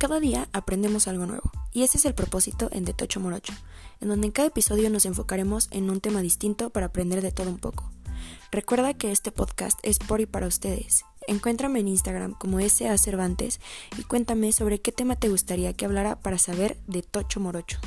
Cada día aprendemos algo nuevo, y ese es el propósito en De Tocho Morocho, en donde en cada episodio nos enfocaremos en un tema distinto para aprender de todo un poco. Recuerda que este podcast es por y para ustedes. Encuéntrame en Instagram como SA Cervantes y cuéntame sobre qué tema te gustaría que hablara para saber de Tocho Morocho.